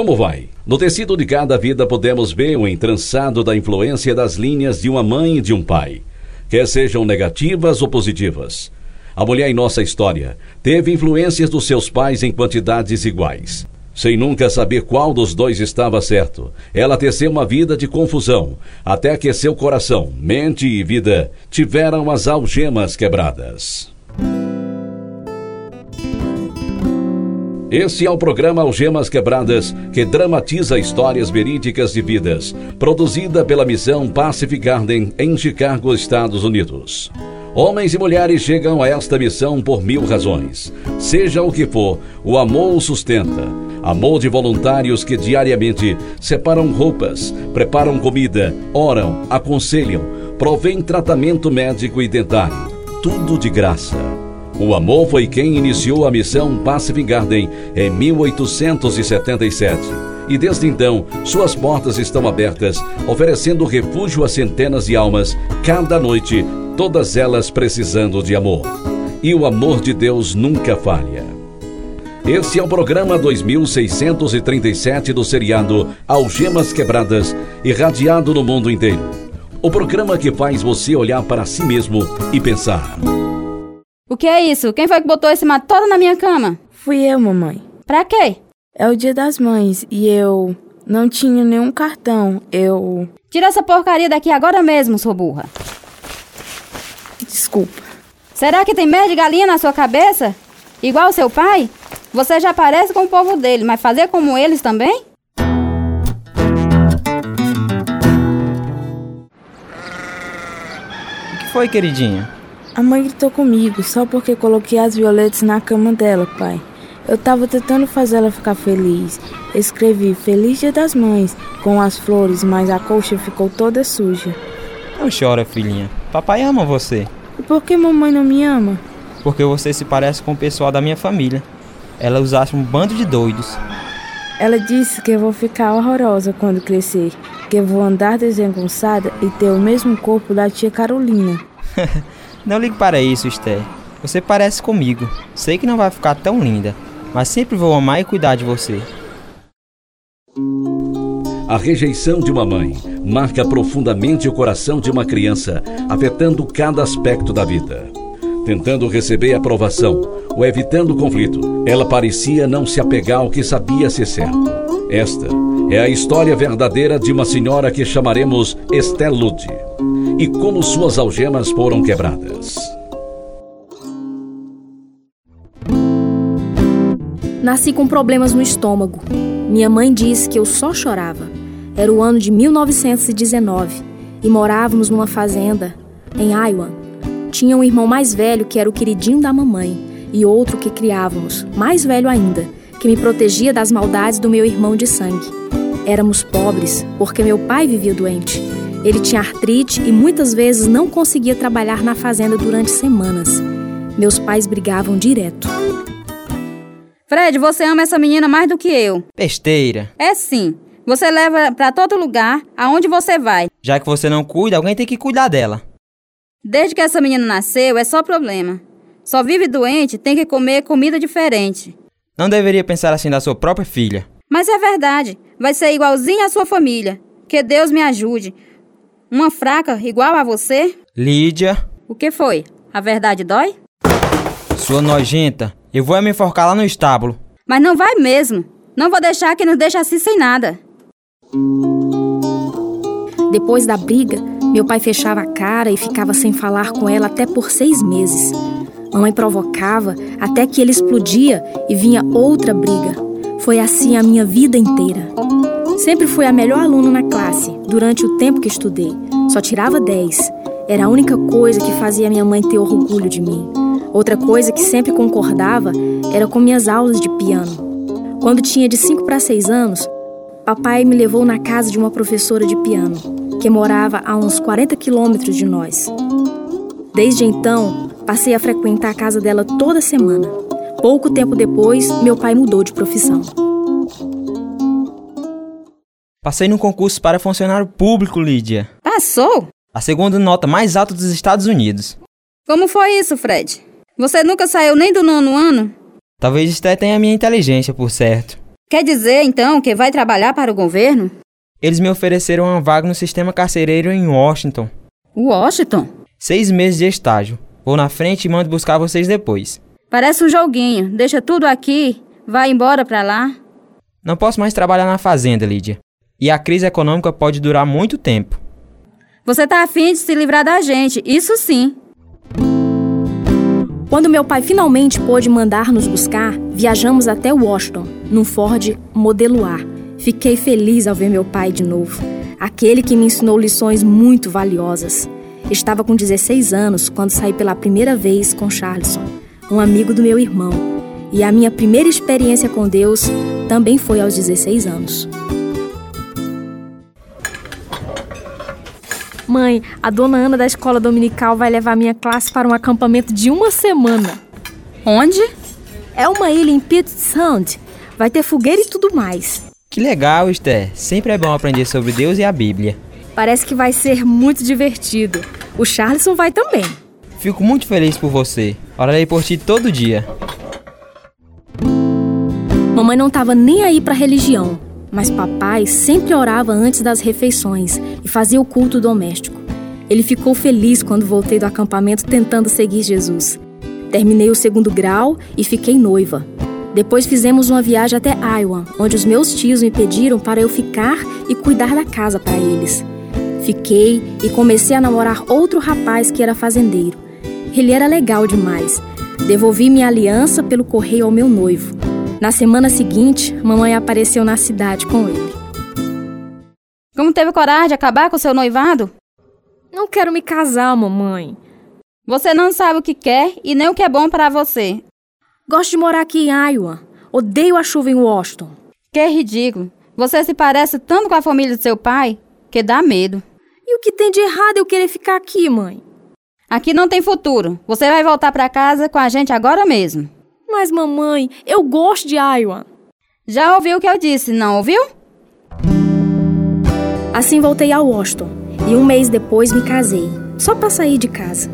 Como vai? No tecido de cada vida podemos ver o entrançado da influência das linhas de uma mãe e de um pai, quer sejam negativas ou positivas. A mulher em nossa história teve influências dos seus pais em quantidades iguais. Sem nunca saber qual dos dois estava certo, ela teceu uma vida de confusão, até que seu coração, mente e vida tiveram as algemas quebradas. Esse é o programa Algemas Quebradas, que dramatiza histórias verídicas de vidas, produzida pela missão Pacific Garden em Chicago, Estados Unidos. Homens e mulheres chegam a esta missão por mil razões. Seja o que for, o amor o sustenta. Amor de voluntários que diariamente separam roupas, preparam comida, oram, aconselham, provém tratamento médico e dentário. Tudo de graça. O amor foi quem iniciou a missão Pacific Garden em 1877. E desde então, suas portas estão abertas, oferecendo refúgio a centenas de almas, cada noite, todas elas precisando de amor. E o amor de Deus nunca falha. Esse é o programa 2637 do seriado Algemas Quebradas, irradiado no mundo inteiro. O programa que faz você olhar para si mesmo e pensar. O que é isso? Quem foi que botou esse mato todo na minha cama? Fui eu, mamãe. Pra quê? É o dia das mães e eu não tinha nenhum cartão. Eu. Tira essa porcaria daqui agora mesmo, sua burra. Desculpa. Será que tem medo de galinha na sua cabeça? Igual o seu pai? Você já parece com o povo dele, mas fazer como eles também? O que foi, queridinha? A mãe gritou comigo só porque coloquei as violetas na cama dela, pai. Eu tava tentando fazer ela ficar feliz. Escrevi Feliz Dia das Mães com as flores, mas a colcha ficou toda suja. Não chora, filhinha. Papai ama você. E por que mamãe não me ama? Porque você se parece com o pessoal da minha família. Ela os acha um bando de doidos. Ela disse que eu vou ficar horrorosa quando crescer, que eu vou andar desengonçada e ter o mesmo corpo da tia Carolina. Não ligue para isso, Esther. Você parece comigo. Sei que não vai ficar tão linda, mas sempre vou amar e cuidar de você. A rejeição de uma mãe marca profundamente o coração de uma criança, afetando cada aspecto da vida. Tentando receber aprovação ou evitando conflito, ela parecia não se apegar ao que sabia ser certo. Esta é a história verdadeira de uma senhora que chamaremos Esther Lute e como suas algemas foram quebradas. Nasci com problemas no estômago. Minha mãe disse que eu só chorava. Era o ano de 1919 e morávamos numa fazenda em Iowa. Tinha um irmão mais velho que era o queridinho da mamãe e outro que criávamos, mais velho ainda, que me protegia das maldades do meu irmão de sangue. Éramos pobres porque meu pai vivia doente ele tinha artrite e muitas vezes não conseguia trabalhar na fazenda durante semanas. Meus pais brigavam direto. Fred, você ama essa menina mais do que eu. Besteira. É sim. Você leva para todo lugar, aonde você vai. Já que você não cuida, alguém tem que cuidar dela. Desde que essa menina nasceu, é só problema. Só vive doente, tem que comer comida diferente. Não deveria pensar assim da sua própria filha. Mas é verdade. Vai ser igualzinha à sua família. Que Deus me ajude. Uma fraca igual a você? Lídia. O que foi? A verdade dói? Sua nojenta. Eu vou me enforcar lá no estábulo. Mas não vai mesmo. Não vou deixar que nos deixe assim sem nada. Depois da briga, meu pai fechava a cara e ficava sem falar com ela até por seis meses. Mamãe provocava até que ele explodia e vinha outra briga. Foi assim a minha vida inteira. Sempre fui a melhor aluna na classe durante o tempo que estudei. Só tirava 10. Era a única coisa que fazia minha mãe ter orgulho de mim. Outra coisa que sempre concordava era com minhas aulas de piano. Quando tinha de 5 para 6 anos, papai me levou na casa de uma professora de piano, que morava a uns 40 quilômetros de nós. Desde então, passei a frequentar a casa dela toda semana. Pouco tempo depois, meu pai mudou de profissão. Passei no concurso para funcionário público, Lídia. Passou? A segunda nota mais alta dos Estados Unidos. Como foi isso, Fred? Você nunca saiu nem do nono ano? Talvez Esté tenha a minha inteligência, por certo. Quer dizer, então, que vai trabalhar para o governo? Eles me ofereceram uma vaga no sistema carcereiro em Washington. Washington? Seis meses de estágio. Vou na frente e mando buscar vocês depois. Parece um joguinho. Deixa tudo aqui, vai embora pra lá. Não posso mais trabalhar na fazenda, Lídia. E a crise econômica pode durar muito tempo. Você tá afim de se livrar da gente, isso sim. Quando meu pai finalmente pôde mandar nos buscar, viajamos até Washington, num Ford modelo A. Fiquei feliz ao ver meu pai de novo, aquele que me ensinou lições muito valiosas. Estava com 16 anos quando saí pela primeira vez com Charleston, um amigo do meu irmão, e a minha primeira experiência com Deus também foi aos 16 anos. Mãe, a dona Ana da escola dominical vai levar minha classe para um acampamento de uma semana. Onde? É uma ilha em Puget Sound. Vai ter fogueira e tudo mais. Que legal, Esther. Sempre é bom aprender sobre Deus e a Bíblia. Parece que vai ser muito divertido. O Charleston vai também. Fico muito feliz por você. Orarei por ti todo dia. Mamãe não estava nem aí para religião, mas papai sempre orava antes das refeições e fazia o culto doméstico. Ele ficou feliz quando voltei do acampamento tentando seguir Jesus. Terminei o segundo grau e fiquei noiva. Depois fizemos uma viagem até Iowa, onde os meus tios me pediram para eu ficar e cuidar da casa para eles. Fiquei e comecei a namorar outro rapaz que era fazendeiro. Ele era legal demais. Devolvi minha aliança pelo correio ao meu noivo. Na semana seguinte, mamãe apareceu na cidade com ele. Como teve coragem de acabar com seu noivado? Não quero me casar, mamãe. Você não sabe o que quer e nem o que é bom para você. Gosto de morar aqui em Iowa. Odeio a chuva em Washington. Que ridículo. Você se parece tanto com a família de seu pai que dá medo. E o que tem de errado eu querer ficar aqui, mãe? Aqui não tem futuro. Você vai voltar para casa com a gente agora mesmo. Mas, mamãe, eu gosto de Iowa. Já ouviu o que eu disse, não ouviu? Assim voltei a Washington e um mês depois me casei, só para sair de casa.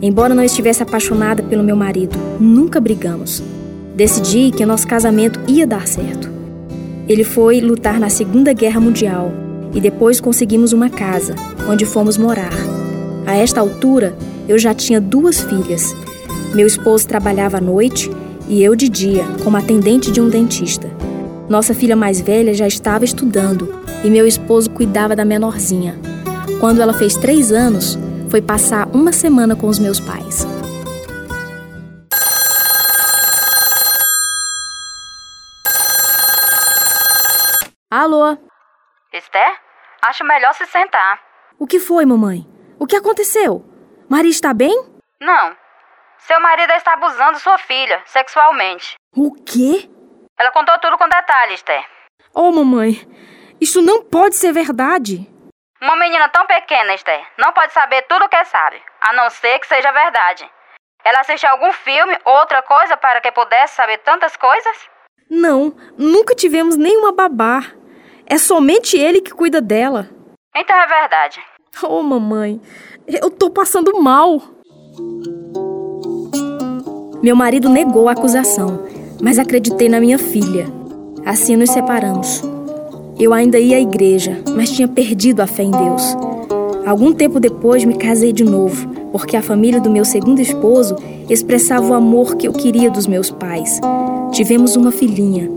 Embora não estivesse apaixonada pelo meu marido, nunca brigamos. Decidi que o nosso casamento ia dar certo. Ele foi lutar na Segunda Guerra Mundial e depois conseguimos uma casa, onde fomos morar. A esta altura, eu já tinha duas filhas. Meu esposo trabalhava à noite e eu de dia, como atendente de um dentista. Nossa filha mais velha já estava estudando e meu esposo cuidava da menorzinha. Quando ela fez três anos, foi passar uma semana com os meus pais. Alô? Esther? Acho melhor se sentar. O que foi, mamãe? O que aconteceu? Maria está bem? Não. Seu marido está abusando sua filha sexualmente. O quê? Ela contou tudo com detalhes, Esther. Oh, mamãe, isso não pode ser verdade. Uma menina tão pequena, Esther, não pode saber tudo o que sabe, a não ser que seja verdade. Ela assistiu algum filme ou outra coisa para que pudesse saber tantas coisas? Não, nunca tivemos nenhuma babá. É somente ele que cuida dela. Então é verdade. Oh, mamãe, eu tô passando mal. Meu marido negou a acusação, mas acreditei na minha filha. Assim nos separamos. Eu ainda ia à igreja, mas tinha perdido a fé em Deus. Algum tempo depois me casei de novo, porque a família do meu segundo esposo expressava o amor que eu queria dos meus pais. Tivemos uma filhinha.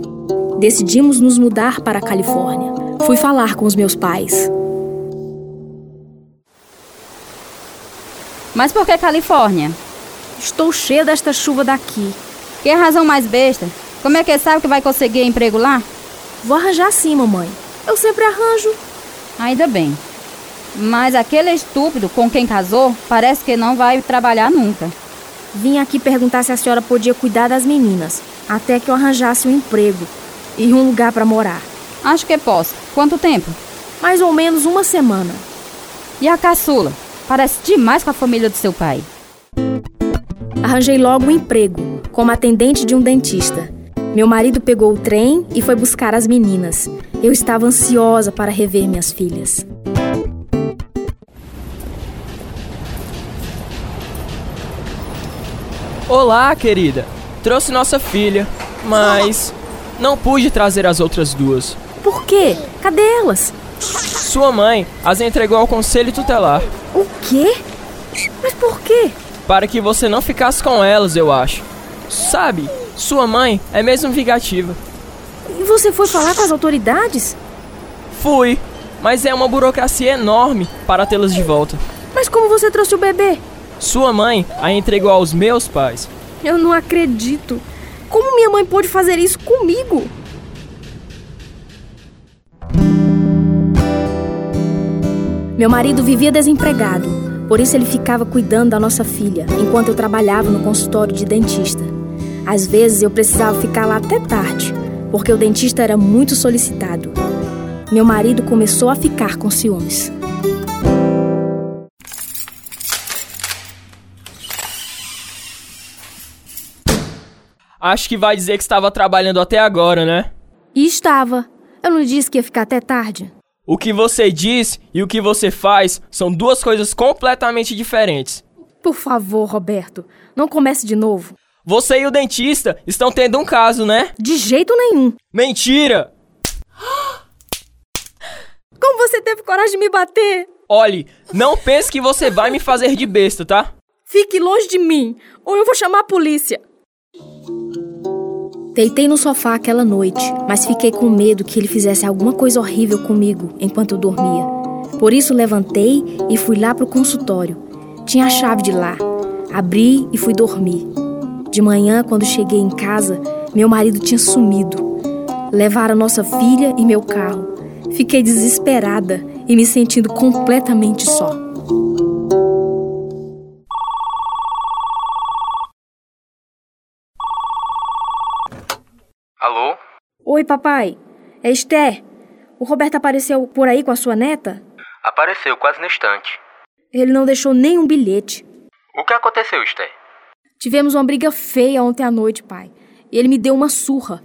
Decidimos nos mudar para a Califórnia. Fui falar com os meus pais. Mas por que Califórnia? Estou cheia desta chuva daqui. Que razão mais besta? Como é que sabe que vai conseguir emprego lá? Vou arranjar sim, mamãe. Eu sempre arranjo. Ainda bem. Mas aquele estúpido com quem casou parece que não vai trabalhar nunca. Vim aqui perguntar se a senhora podia cuidar das meninas, até que eu arranjasse um emprego e um lugar para morar. Acho que posso. Quanto tempo? Mais ou menos uma semana. E a caçula? Parece demais com a família do seu pai. Arranjei logo um emprego, como atendente de um dentista. Meu marido pegou o trem e foi buscar as meninas. Eu estava ansiosa para rever minhas filhas. Olá, querida. Trouxe nossa filha, mas Não pude trazer as outras duas. Por quê? Cadê elas? Sua mãe as entregou ao conselho tutelar. O quê? Mas por quê? Para que você não ficasse com elas, eu acho. Sabe, sua mãe é mesmo vingativa. E você foi falar com as autoridades? Fui, mas é uma burocracia enorme para tê-las de volta. Mas como você trouxe o bebê? Sua mãe a entregou aos meus pais. Eu não acredito. Como minha mãe pôde fazer isso comigo? Meu marido vivia desempregado, por isso ele ficava cuidando da nossa filha enquanto eu trabalhava no consultório de dentista. Às vezes eu precisava ficar lá até tarde, porque o dentista era muito solicitado. Meu marido começou a ficar com ciúmes. Acho que vai dizer que estava trabalhando até agora, né? E estava. Eu não disse que ia ficar até tarde. O que você diz e o que você faz são duas coisas completamente diferentes. Por favor, Roberto, não comece de novo. Você e o dentista estão tendo um caso, né? De jeito nenhum. Mentira! Como você teve coragem de me bater? Olhe, não pense que você vai me fazer de besta, tá? Fique longe de mim, ou eu vou chamar a polícia. Deitei no sofá aquela noite, mas fiquei com medo que ele fizesse alguma coisa horrível comigo enquanto eu dormia. Por isso levantei e fui lá pro consultório. Tinha a chave de lá. Abri e fui dormir. De manhã, quando cheguei em casa, meu marido tinha sumido. Levaram nossa filha e meu carro. Fiquei desesperada e me sentindo completamente só. Oi, papai. É Esther. O Roberto apareceu por aí com a sua neta? Apareceu quase no instante. Ele não deixou nenhum bilhete. O que aconteceu, Esther? Tivemos uma briga feia ontem à noite, pai. Ele me deu uma surra.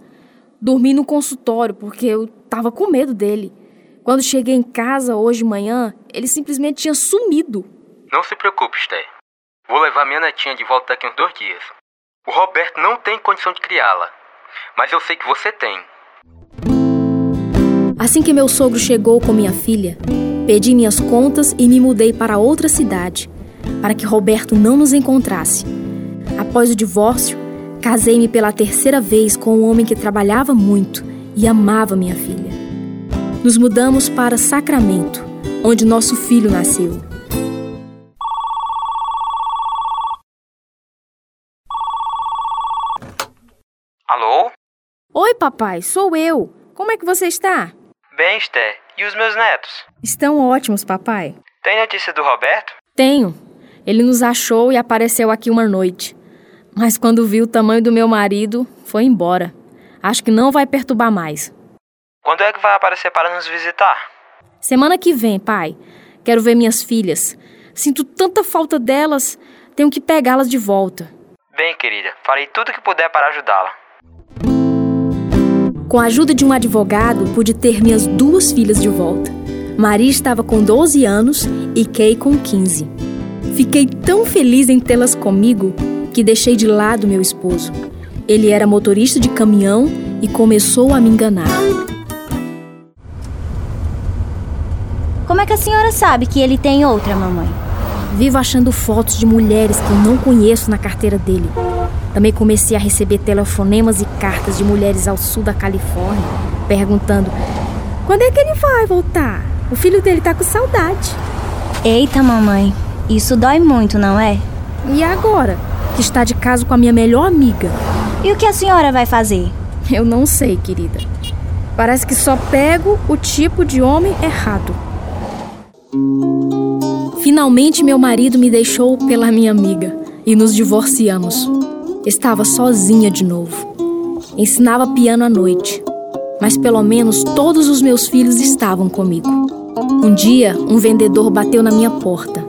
Dormi no consultório porque eu tava com medo dele. Quando cheguei em casa hoje de manhã, ele simplesmente tinha sumido. Não se preocupe, Esther. Vou levar minha netinha de volta daqui uns dois dias. O Roberto não tem condição de criá-la. Mas eu sei que você tem. Assim que meu sogro chegou com minha filha, pedi minhas contas e me mudei para outra cidade, para que Roberto não nos encontrasse. Após o divórcio, casei-me pela terceira vez com um homem que trabalhava muito e amava minha filha. Nos mudamos para Sacramento, onde nosso filho nasceu. Alô? Oi, papai, sou eu. Como é que você está? Bem, Esther. E os meus netos? Estão ótimos, papai. Tem notícia do Roberto? Tenho. Ele nos achou e apareceu aqui uma noite. Mas quando viu o tamanho do meu marido, foi embora. Acho que não vai perturbar mais. Quando é que vai aparecer para nos visitar? Semana que vem, pai. Quero ver minhas filhas. Sinto tanta falta delas, tenho que pegá-las de volta. Bem, querida, farei tudo o que puder para ajudá-la. Com a ajuda de um advogado, pude ter minhas duas filhas de volta. Maria estava com 12 anos e Kay com 15. Fiquei tão feliz em tê-las comigo que deixei de lado meu esposo. Ele era motorista de caminhão e começou a me enganar. Como é que a senhora sabe que ele tem outra, mamãe? Vivo achando fotos de mulheres que eu não conheço na carteira dele. Também comecei a receber telefonemas e cartas de mulheres ao sul da Califórnia, perguntando: quando é que ele vai voltar? O filho dele tá com saudade. Eita, mamãe, isso dói muito, não é? E agora? Que está de caso com a minha melhor amiga. E o que a senhora vai fazer? Eu não sei, querida. Parece que só pego o tipo de homem errado. Finalmente, meu marido me deixou pela minha amiga e nos divorciamos. Estava sozinha de novo. Ensinava piano à noite, mas pelo menos todos os meus filhos estavam comigo. Um dia, um vendedor bateu na minha porta.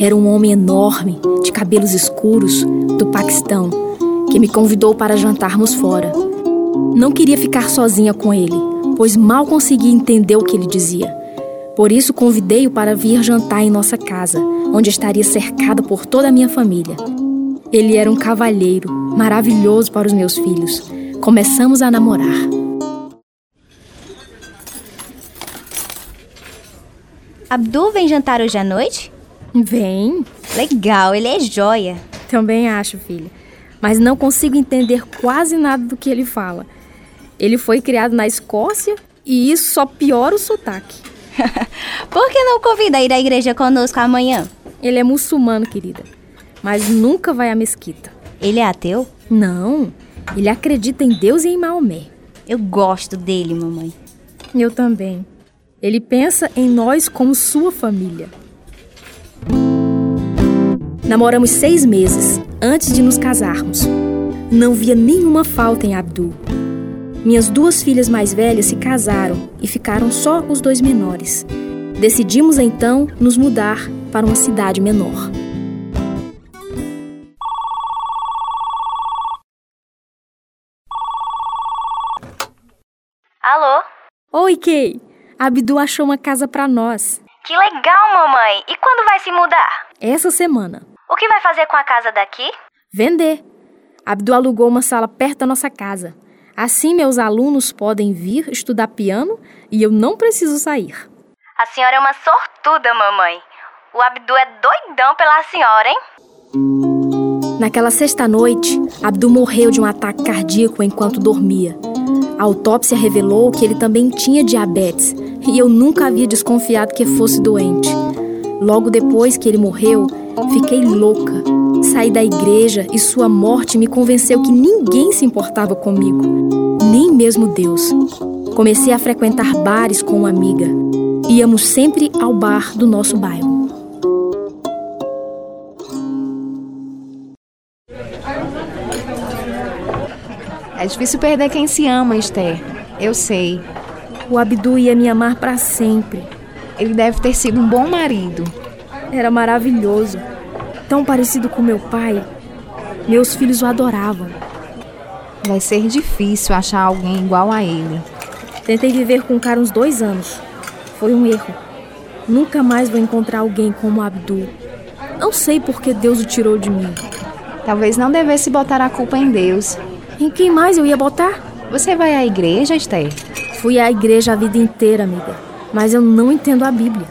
Era um homem enorme, de cabelos escuros, do Paquistão, que me convidou para jantarmos fora. Não queria ficar sozinha com ele, pois mal conseguia entender o que ele dizia. Por isso, convidei-o para vir jantar em nossa casa, onde estaria cercada por toda a minha família. Ele era um cavalheiro, maravilhoso para os meus filhos. Começamos a namorar. Abdu vem jantar hoje à noite? Vem. Legal, ele é joia. Também acho, filha. Mas não consigo entender quase nada do que ele fala. Ele foi criado na Escócia e isso só piora o sotaque. Por que não convida a ir à igreja conosco amanhã? Ele é muçulmano, querida mas nunca vai à mesquita. Ele é ateu? Não, ele acredita em Deus e em Maomé. Eu gosto dele, mamãe. Eu também. Ele pensa em nós como sua família. Namoramos seis meses antes de nos casarmos. Não via nenhuma falta em Abdul. Minhas duas filhas mais velhas se casaram e ficaram só os dois menores. Decidimos então nos mudar para uma cidade menor. Alô? Oi, Kay. Abdu achou uma casa para nós. Que legal, mamãe. E quando vai se mudar? Essa semana. O que vai fazer com a casa daqui? Vender. Abdu alugou uma sala perto da nossa casa. Assim, meus alunos podem vir estudar piano e eu não preciso sair. A senhora é uma sortuda, mamãe. O Abdu é doidão pela senhora, hein? Naquela sexta-noite, Abdu morreu de um ataque cardíaco enquanto dormia. A autópsia revelou que ele também tinha diabetes e eu nunca havia desconfiado que fosse doente. Logo depois que ele morreu, fiquei louca. Saí da igreja e sua morte me convenceu que ninguém se importava comigo, nem mesmo Deus. Comecei a frequentar bares com uma amiga. Íamos sempre ao bar do nosso bairro. É difícil perder quem se ama, Esther. Eu sei. O Abdu ia me amar para sempre. Ele deve ter sido um bom marido. Era maravilhoso. Tão parecido com meu pai. Meus filhos o adoravam. Vai ser difícil achar alguém igual a ele. Tentei viver com o cara uns dois anos. Foi um erro. Nunca mais vou encontrar alguém como Abdul. Não sei por que Deus o tirou de mim. Talvez não devesse botar a culpa em Deus. Em quem mais eu ia botar? Você vai à igreja, Esther? Fui à igreja a vida inteira, amiga. Mas eu não entendo a Bíblia.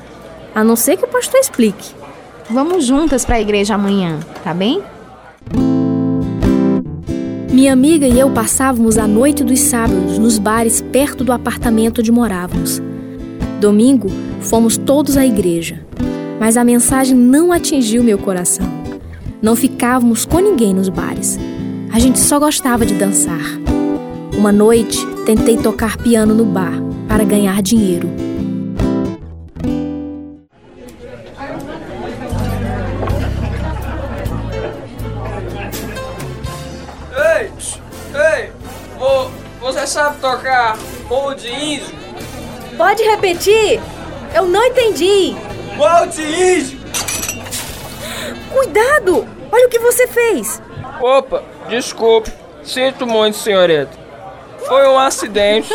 A não ser que o pastor explique. Vamos juntas para a igreja amanhã, tá bem? Minha amiga e eu passávamos a noite dos sábados nos bares perto do apartamento onde morávamos. Domingo, fomos todos à igreja. Mas a mensagem não atingiu meu coração. Não ficávamos com ninguém nos bares. A gente só gostava de dançar. Uma noite, tentei tocar piano no bar para ganhar dinheiro. Ei, ei, vo, você sabe tocar Old Índio? Pode repetir? Eu não entendi. Old Índio! Cuidado! Olha o que você fez. Opa, desculpe. Sinto muito, senhorita. Foi um acidente.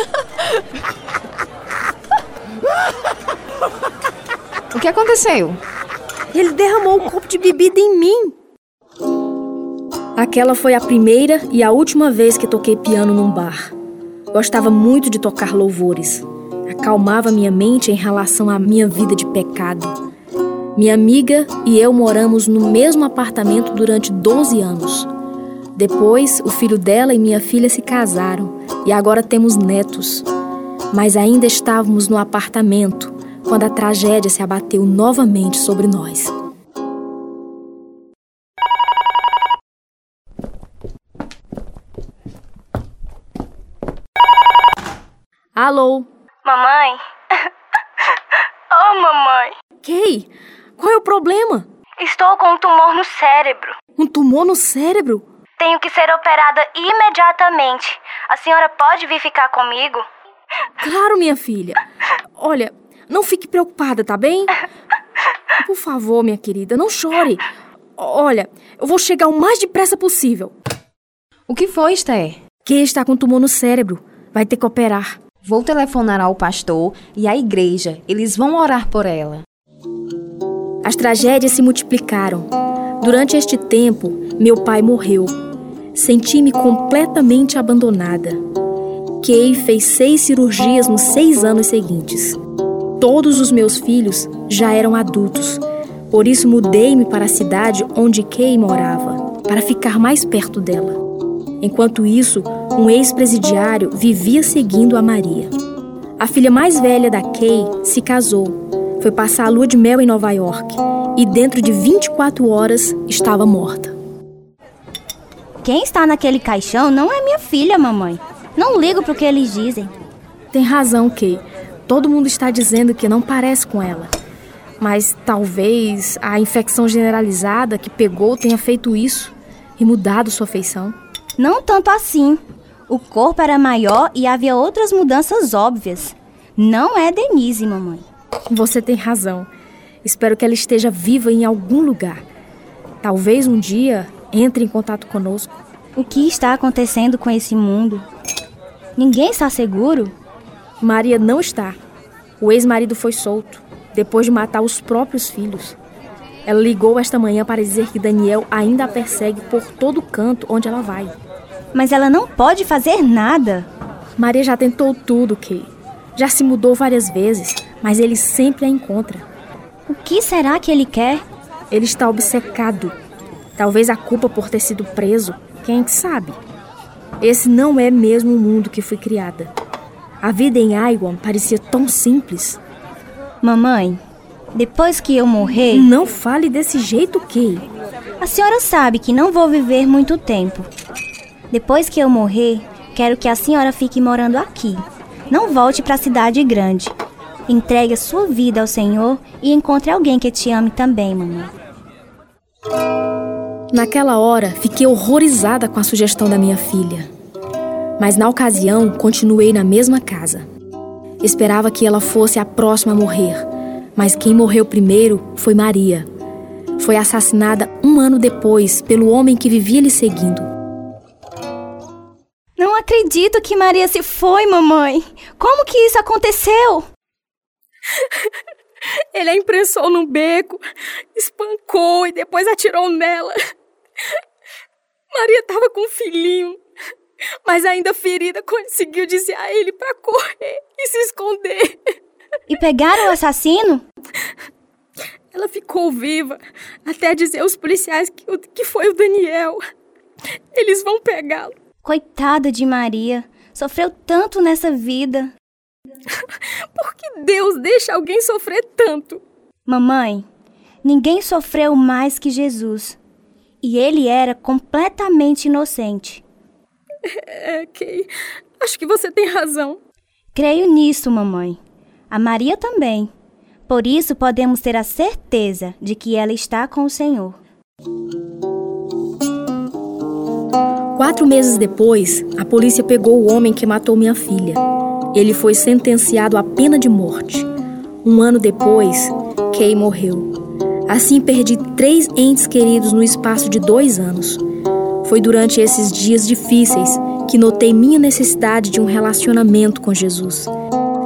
O que aconteceu? Ele derramou um copo de bebida em mim. Aquela foi a primeira e a última vez que toquei piano num bar. Gostava muito de tocar louvores. Acalmava minha mente em relação à minha vida de pecado. Minha amiga e eu moramos no mesmo apartamento durante 12 anos. Depois, o filho dela e minha filha se casaram e agora temos netos. Mas ainda estávamos no apartamento quando a tragédia se abateu novamente sobre nós. Alô? Mamãe? oh, mamãe. Kay, qual é o problema? Estou com um tumor no cérebro. Um tumor no cérebro? Tenho que ser operada imediatamente. A senhora pode vir ficar comigo? Claro, minha filha. Olha, não fique preocupada, tá bem? Por favor, minha querida, não chore. Olha, eu vou chegar o mais depressa possível. O que foi, Esther? Kay está com tumor no cérebro. Vai ter que operar. Vou telefonar ao pastor e à igreja. Eles vão orar por ela. As tragédias se multiplicaram. Durante este tempo, meu pai morreu. Senti-me completamente abandonada. Kay fez seis cirurgias nos seis anos seguintes. todos os meus filhos já eram adultos. Por isso mudei-me para a cidade onde Kay morava, para ficar mais perto dela. Enquanto isso, um ex-presidiário vivia seguindo a Maria. A filha mais velha da Kay se casou, foi passar a lua de mel em Nova York e dentro de 24 horas estava morta. Quem está naquele caixão não é minha filha, mamãe. Não ligo pro que eles dizem. Tem razão, Kay. Todo mundo está dizendo que não parece com ela. Mas talvez a infecção generalizada que pegou tenha feito isso e mudado sua feição. Não tanto assim. O corpo era maior e havia outras mudanças óbvias. Não é Denise, mamãe. Você tem razão. Espero que ela esteja viva em algum lugar. Talvez um dia entre em contato conosco. O que está acontecendo com esse mundo? Ninguém está seguro? Maria não está. O ex-marido foi solto depois de matar os próprios filhos. Ela ligou esta manhã para dizer que Daniel ainda a persegue por todo canto onde ela vai. Mas ela não pode fazer nada. Maria já tentou tudo, Kay. Já se mudou várias vezes, mas ele sempre a encontra. O que será que ele quer? Ele está obcecado. Talvez a culpa por ter sido preso, quem sabe? Esse não é mesmo o mundo que fui criada. A vida em Aiwan parecia tão simples. Mamãe, depois que eu morrer. Não fale desse jeito, Kay. A senhora sabe que não vou viver muito tempo. Depois que eu morrer, quero que a senhora fique morando aqui. Não volte para a cidade grande. Entregue a sua vida ao Senhor e encontre alguém que te ame também, mamãe. Naquela hora, fiquei horrorizada com a sugestão da minha filha. Mas na ocasião, continuei na mesma casa. Esperava que ela fosse a próxima a morrer, mas quem morreu primeiro foi Maria. Foi assassinada um ano depois pelo homem que vivia lhe seguindo. Não acredito que Maria se foi, mamãe. Como que isso aconteceu? Ele a imprensou num beco, espancou e depois atirou nela. Maria estava com um filhinho mas ainda ferida conseguiu dizer a ele para correr e se esconder. E pegaram o assassino? Ela ficou viva até dizer aos policiais que, que foi o Daniel. Eles vão pegá-lo. Coitada de Maria. Sofreu tanto nessa vida. Por que Deus deixa alguém sofrer tanto? Mamãe, ninguém sofreu mais que Jesus. E ele era completamente inocente. É, Kay. Acho que você tem razão. Creio nisso, mamãe. A Maria também. Por isso podemos ter a certeza de que ela está com o Senhor. Quatro meses depois, a polícia pegou o homem que matou minha filha. Ele foi sentenciado à pena de morte. Um ano depois, Kay morreu. Assim perdi três entes queridos no espaço de dois anos. Foi durante esses dias difíceis que notei minha necessidade de um relacionamento com Jesus.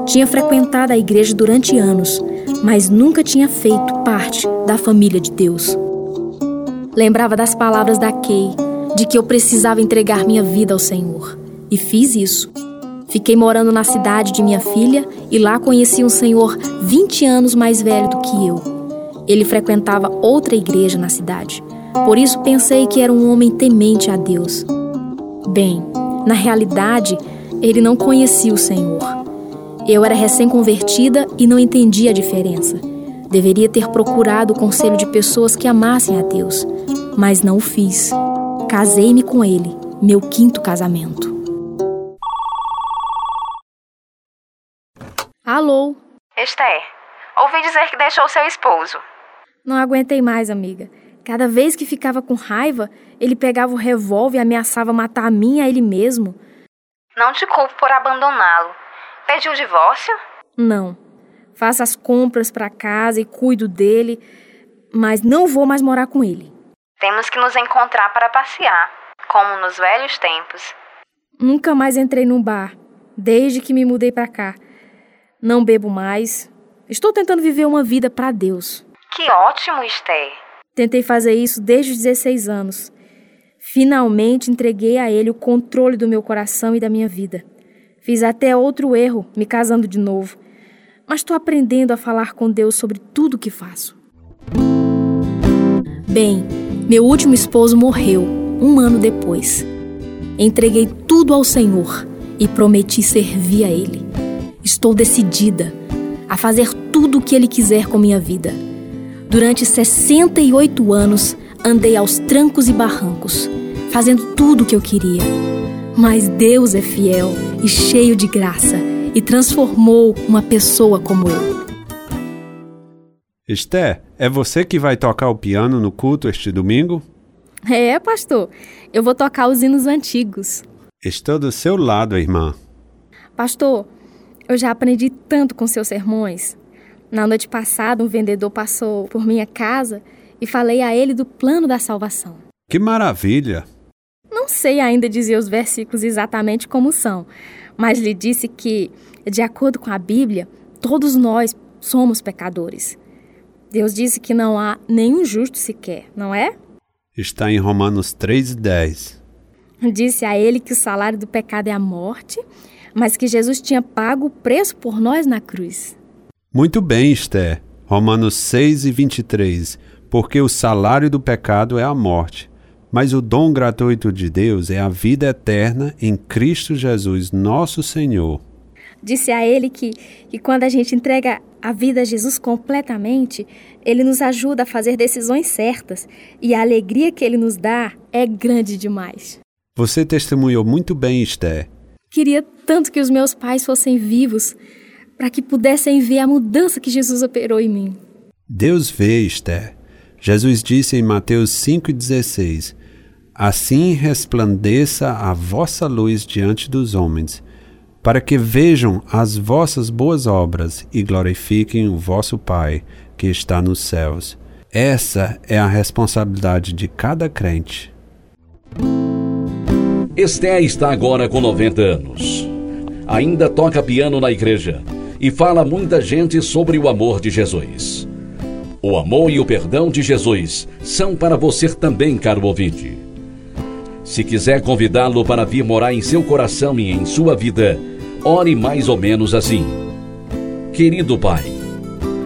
Tinha frequentado a igreja durante anos, mas nunca tinha feito parte da família de Deus. Lembrava das palavras da Kay, de que eu precisava entregar minha vida ao Senhor. E fiz isso. Fiquei morando na cidade de minha filha e lá conheci um senhor 20 anos mais velho do que eu. Ele frequentava outra igreja na cidade. Por isso pensei que era um homem temente a Deus. Bem, na realidade, ele não conhecia o Senhor. Eu era recém-convertida e não entendia a diferença. Deveria ter procurado o conselho de pessoas que amassem a Deus, mas não o fiz. Casei-me com ele, meu quinto casamento. Alô? Esther, ouvi dizer que deixou seu esposo. Não aguentei mais, amiga. Cada vez que ficava com raiva, ele pegava o revólver e ameaçava matar a mim e a ele mesmo. Não te culpo por abandoná-lo. Pediu o divórcio? Não. Faço as compras para casa e cuido dele, mas não vou mais morar com ele. Temos que nos encontrar para passear, como nos velhos tempos. Nunca mais entrei num bar, desde que me mudei para cá. Não bebo mais. Estou tentando viver uma vida para Deus. Que ótimo, Esther. Tentei fazer isso desde os 16 anos. Finalmente entreguei a ele o controle do meu coração e da minha vida. Fiz até outro erro, me casando de novo. mas estou aprendendo a falar com Deus sobre tudo o que faço. Bem, meu último esposo morreu um ano depois. Entreguei tudo ao Senhor e prometi servir a Ele. Estou decidida a fazer tudo o que Ele quiser com minha vida. Durante 68 anos, andei aos trancos e barrancos, fazendo tudo o que eu queria. Mas Deus é fiel e cheio de graça e transformou uma pessoa como eu. Esther, é você que vai tocar o piano no culto este domingo? É, pastor. Eu vou tocar os hinos antigos. Estou do seu lado, irmã. Pastor, eu já aprendi tanto com seus sermões. Na noite passada, um vendedor passou por minha casa e falei a ele do plano da salvação. Que maravilha! Não sei ainda dizer os versículos exatamente como são, mas lhe disse que, de acordo com a Bíblia, todos nós somos pecadores. Deus disse que não há nenhum justo sequer, não é? Está em Romanos 3,10. Disse a ele que o salário do pecado é a morte, mas que Jesus tinha pago o preço por nós na cruz. Muito bem, Esther. Romanos 6 e 23. Porque o salário do pecado é a morte, mas o dom gratuito de Deus é a vida eterna em Cristo Jesus, nosso Senhor. Disse a ele que, que quando a gente entrega a vida a Jesus completamente, ele nos ajuda a fazer decisões certas e a alegria que ele nos dá é grande demais. Você testemunhou muito bem, Esther. Queria tanto que os meus pais fossem vivos para que pudessem ver a mudança que Jesus operou em mim. Deus vê, Esther. Jesus disse em Mateus 5,16: Assim resplandeça a vossa luz diante dos homens, para que vejam as vossas boas obras e glorifiquem o vosso Pai que está nos céus. Essa é a responsabilidade de cada crente. Esté está agora com 90 anos. Ainda toca piano na igreja e fala muita gente sobre o amor de Jesus. O amor e o perdão de Jesus são para você também, caro ouvinte. Se quiser convidá-lo para vir morar em seu coração e em sua vida, ore mais ou menos assim: Querido Pai,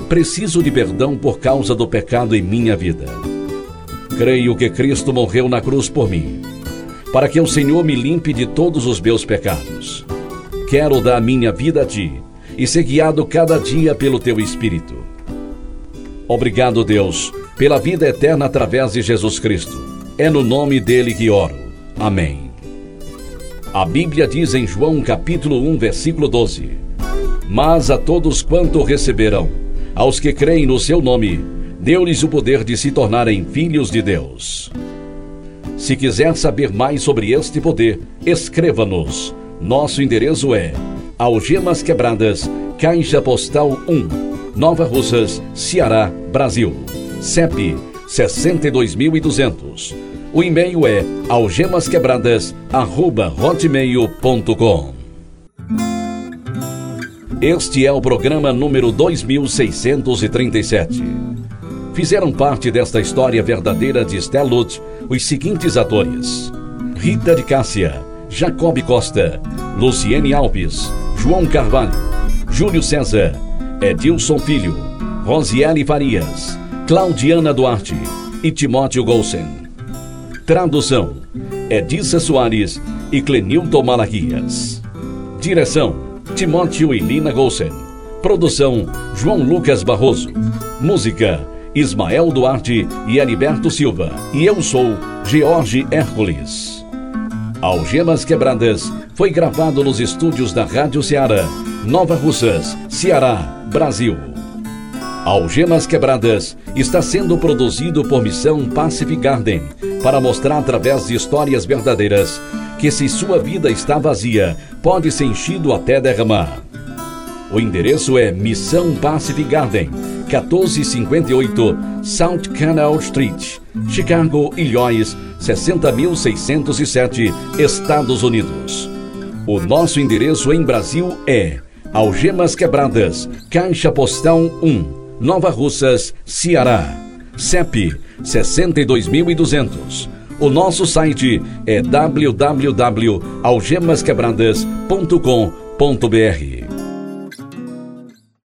preciso de perdão por causa do pecado em minha vida. Creio que Cristo morreu na cruz por mim, para que o Senhor me limpe de todos os meus pecados. Quero dar minha vida a Ti e ser guiado cada dia pelo Teu Espírito. Obrigado, Deus, pela vida eterna através de Jesus Cristo. É no nome dele que oro. Amém. A Bíblia diz em João capítulo 1, versículo 12: Mas a todos quanto receberão, aos que creem no seu nome, deu-lhes o poder de se tornarem filhos de Deus. Se quiser saber mais sobre este poder, escreva-nos. Nosso endereço é Algemas Quebradas, Caixa Postal 1, Nova Russas, Ceará, Brasil. CEP 62200. O e-mail é algemasquebradas@hotmail.com. Este é o programa número 2637. Fizeram parte desta história verdadeira de Stellut os seguintes atores: Rita de Cássia, Jacob Costa, Luciene Alves, João Carvalho, Júlio César, Edilson Filho, Rosiele Farias, Claudiana Duarte e Timóteo Golsen. Tradução: Edissa Soares e Clenilton Malaquias. Direção: Timóteo e Lina Golsen. Produção: João Lucas Barroso. Música: Ismael Duarte e Heriberto Silva. E eu sou George Hércules. Algemas Quebradas foi gravado nos estúdios da Rádio Ceará, Nova Russas, Ceará, Brasil. Algemas Quebradas está sendo produzido por Missão Pacific Garden para mostrar através de histórias verdadeiras que se sua vida está vazia, pode ser enchido até derramar. O endereço é Missão Pacific Garden, 1458 South Canal Street, Chicago, Illinois, 60607, Estados Unidos. O nosso endereço em Brasil é Algemas Quebradas, Caixa Postal 1. Nova Russas, Ceará. CEP 62200. O nosso site é www.algemasquebradas.com.br.